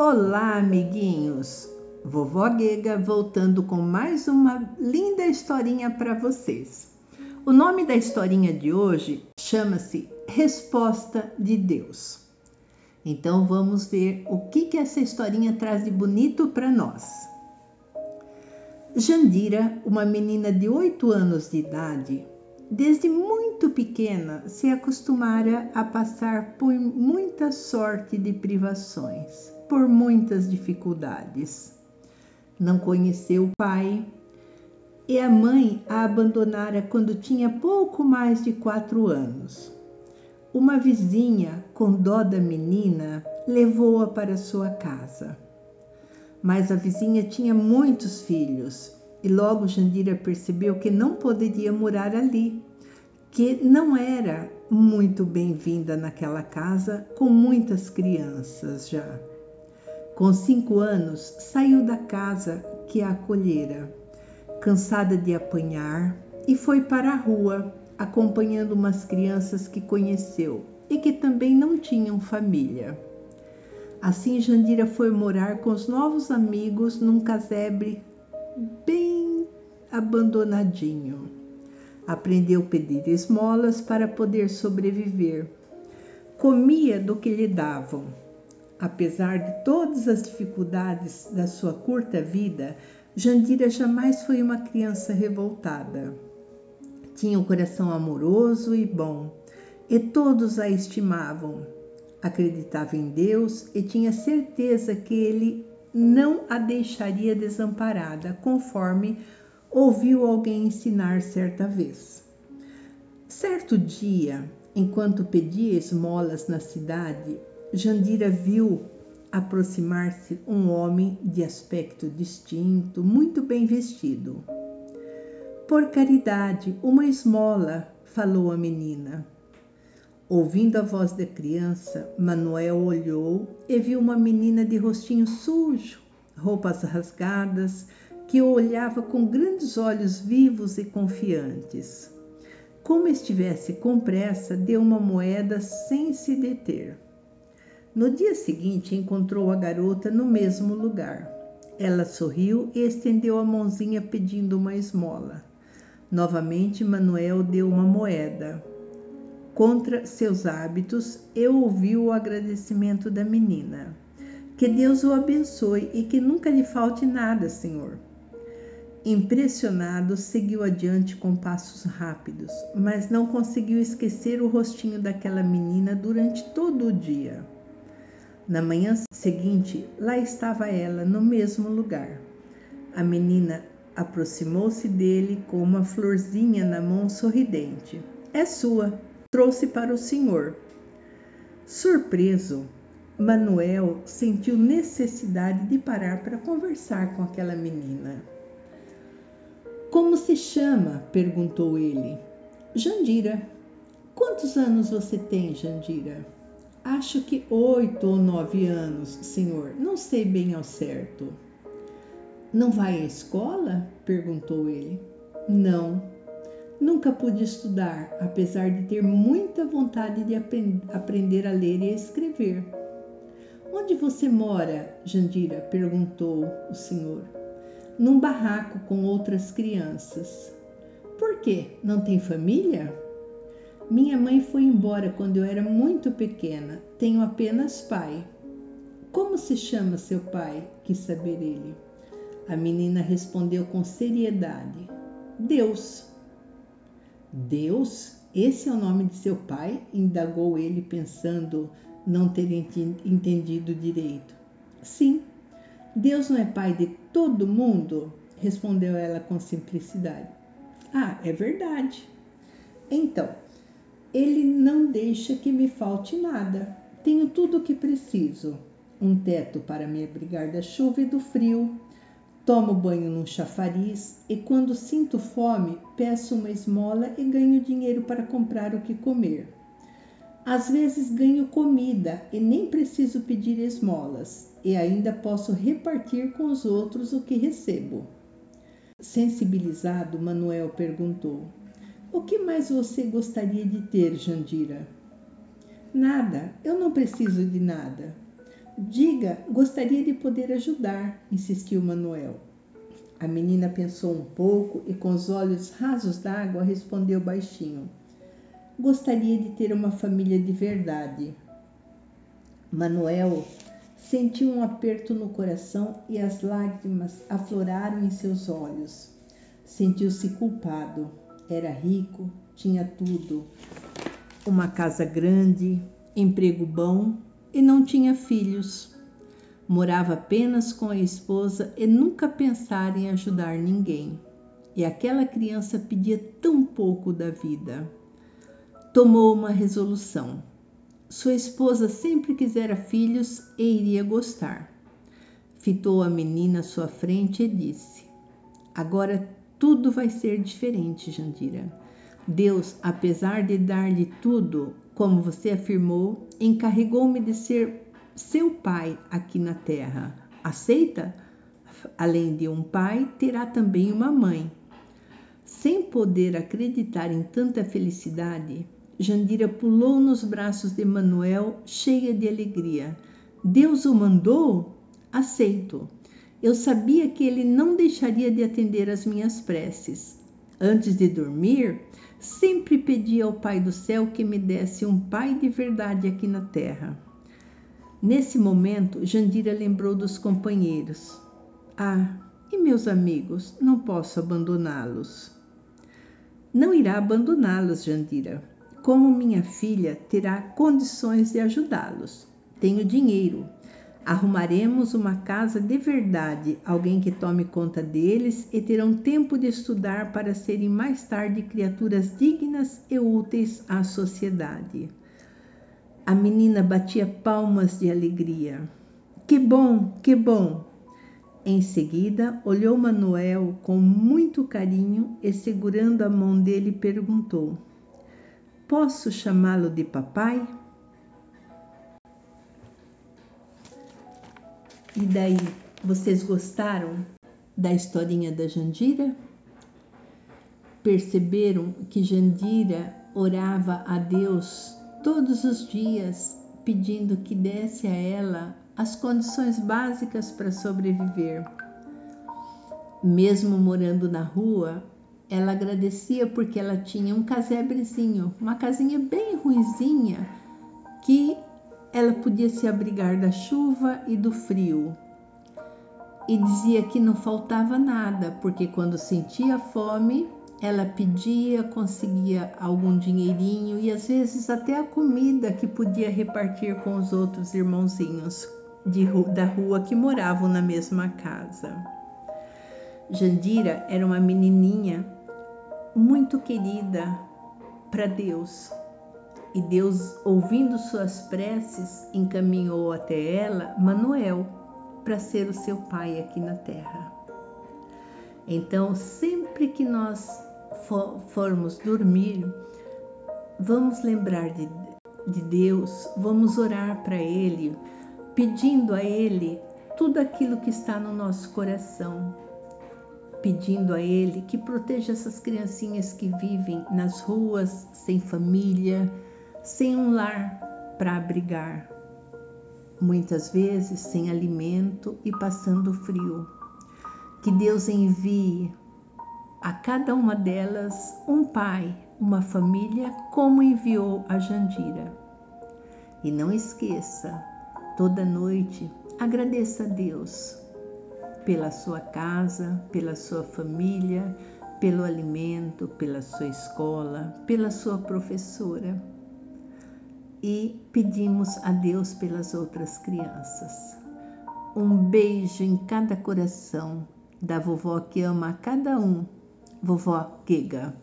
Olá, amiguinhos! Vovó Guega voltando com mais uma linda historinha para vocês. O nome da historinha de hoje chama-se Resposta de Deus. Então vamos ver o que, que essa historinha traz de bonito para nós. Jandira, uma menina de 8 anos de idade, desde muito pequena se acostumara a passar por muita sorte de privações por muitas dificuldades. Não conheceu o pai e a mãe a abandonara quando tinha pouco mais de quatro anos. Uma vizinha, com dó da menina, levou-a para sua casa. Mas a vizinha tinha muitos filhos e logo Jandira percebeu que não poderia morar ali, que não era muito bem-vinda naquela casa com muitas crianças já. Com cinco anos, saiu da casa que a acolhera, cansada de apanhar, e foi para a rua, acompanhando umas crianças que conheceu e que também não tinham família. Assim, Jandira foi morar com os novos amigos num casebre bem abandonadinho. Aprendeu a pedir esmolas para poder sobreviver. Comia do que lhe davam Apesar de todas as dificuldades da sua curta vida, Jandira jamais foi uma criança revoltada. Tinha um coração amoroso e bom, e todos a estimavam. Acreditava em Deus e tinha certeza que ele não a deixaria desamparada, conforme ouviu alguém ensinar certa vez. Certo dia, enquanto pedia esmolas na cidade, Jandira viu aproximar-se um homem de aspecto distinto, muito bem vestido. Por caridade, uma esmola, falou a menina. Ouvindo a voz da criança, Manuel olhou e viu uma menina de rostinho sujo, roupas rasgadas, que o olhava com grandes olhos vivos e confiantes. Como estivesse com pressa, deu uma moeda sem se deter. No dia seguinte, encontrou a garota no mesmo lugar. Ela sorriu e estendeu a mãozinha pedindo uma esmola. Novamente, Manuel deu uma moeda. Contra seus hábitos, eu ouvi o agradecimento da menina. Que Deus o abençoe e que nunca lhe falte nada, Senhor. Impressionado, seguiu adiante com passos rápidos, mas não conseguiu esquecer o rostinho daquela menina durante todo o dia. Na manhã seguinte, lá estava ela, no mesmo lugar. A menina aproximou-se dele com uma florzinha na mão sorridente. É sua, trouxe para o senhor. Surpreso, Manuel sentiu necessidade de parar para conversar com aquela menina. Como se chama? perguntou ele. Jandira. Quantos anos você tem, Jandira? Acho que oito ou nove anos, senhor. Não sei bem ao certo. Não vai à escola? perguntou ele. Não. Nunca pude estudar, apesar de ter muita vontade de aprender a ler e a escrever. Onde você mora? Jandira perguntou o senhor. Num barraco com outras crianças. Por quê? Não tem família? Minha mãe foi embora quando eu era muito pequena. Tenho apenas pai. Como se chama seu pai? quis saber ele. A menina respondeu com seriedade: Deus. Deus? Esse é o nome de seu pai? indagou ele, pensando não ter entendido direito. Sim. Deus não é pai de todo mundo? respondeu ela com simplicidade. Ah, é verdade. Então, ele não deixa que me falte nada. Tenho tudo o que preciso: um teto para me abrigar da chuva e do frio. Tomo banho num chafariz e, quando sinto fome, peço uma esmola e ganho dinheiro para comprar o que comer. Às vezes ganho comida e nem preciso pedir esmolas, e ainda posso repartir com os outros o que recebo. Sensibilizado, Manuel perguntou: o que mais você gostaria de ter, Jandira? Nada, eu não preciso de nada. Diga, gostaria de poder ajudar, insistiu Manuel. A menina pensou um pouco e, com os olhos rasos d'água, respondeu baixinho: Gostaria de ter uma família de verdade. Manuel sentiu um aperto no coração e as lágrimas afloraram em seus olhos. Sentiu-se culpado. Era rico, tinha tudo: uma casa grande, emprego bom e não tinha filhos. Morava apenas com a esposa e nunca pensara em ajudar ninguém. E aquela criança pedia tão pouco da vida. Tomou uma resolução. Sua esposa sempre quisera filhos e iria gostar. Fitou a menina à sua frente e disse: Agora tudo vai ser diferente, Jandira. Deus, apesar de dar-lhe tudo, como você afirmou, encarregou-me de ser seu pai aqui na terra. Aceita? Além de um pai, terá também uma mãe. Sem poder acreditar em tanta felicidade, Jandira pulou nos braços de Manuel, cheia de alegria. Deus o mandou? Aceito. Eu sabia que ele não deixaria de atender às minhas preces. Antes de dormir, sempre pedi ao Pai do céu que me desse um pai de verdade aqui na terra. Nesse momento, Jandira lembrou dos companheiros. Ah, e meus amigos, não posso abandoná-los. Não irá abandoná-los, Jandira. Como minha filha terá condições de ajudá-los. Tenho dinheiro. Arrumaremos uma casa de verdade, alguém que tome conta deles e terão tempo de estudar para serem mais tarde criaturas dignas e úteis à sociedade. A menina batia palmas de alegria. Que bom, que bom! Em seguida, olhou Manuel com muito carinho e, segurando a mão dele, perguntou: Posso chamá-lo de papai? E daí, vocês gostaram da historinha da Jandira? Perceberam que Jandira orava a Deus todos os dias pedindo que desse a ela as condições básicas para sobreviver. Mesmo morando na rua, ela agradecia porque ela tinha um casebrezinho, uma casinha bem ruizinha, que ela podia se abrigar da chuva e do frio. E dizia que não faltava nada, porque quando sentia fome, ela pedia, conseguia algum dinheirinho e às vezes até a comida que podia repartir com os outros irmãozinhos de, da rua que moravam na mesma casa. Jandira era uma menininha muito querida para Deus. E Deus, ouvindo suas preces, encaminhou até ela Manuel para ser o seu pai aqui na terra. Então, sempre que nós for, formos dormir, vamos lembrar de, de Deus, vamos orar para Ele, pedindo a Ele tudo aquilo que está no nosso coração, pedindo a Ele que proteja essas criancinhas que vivem nas ruas, sem família, sem um lar para abrigar, muitas vezes sem alimento e passando frio. Que Deus envie a cada uma delas um pai, uma família, como enviou a Jandira. E não esqueça, toda noite agradeça a Deus pela sua casa, pela sua família, pelo alimento, pela sua escola, pela sua professora. E pedimos a Deus pelas outras crianças. Um beijo em cada coração da vovó que ama a cada um Vovó Giga.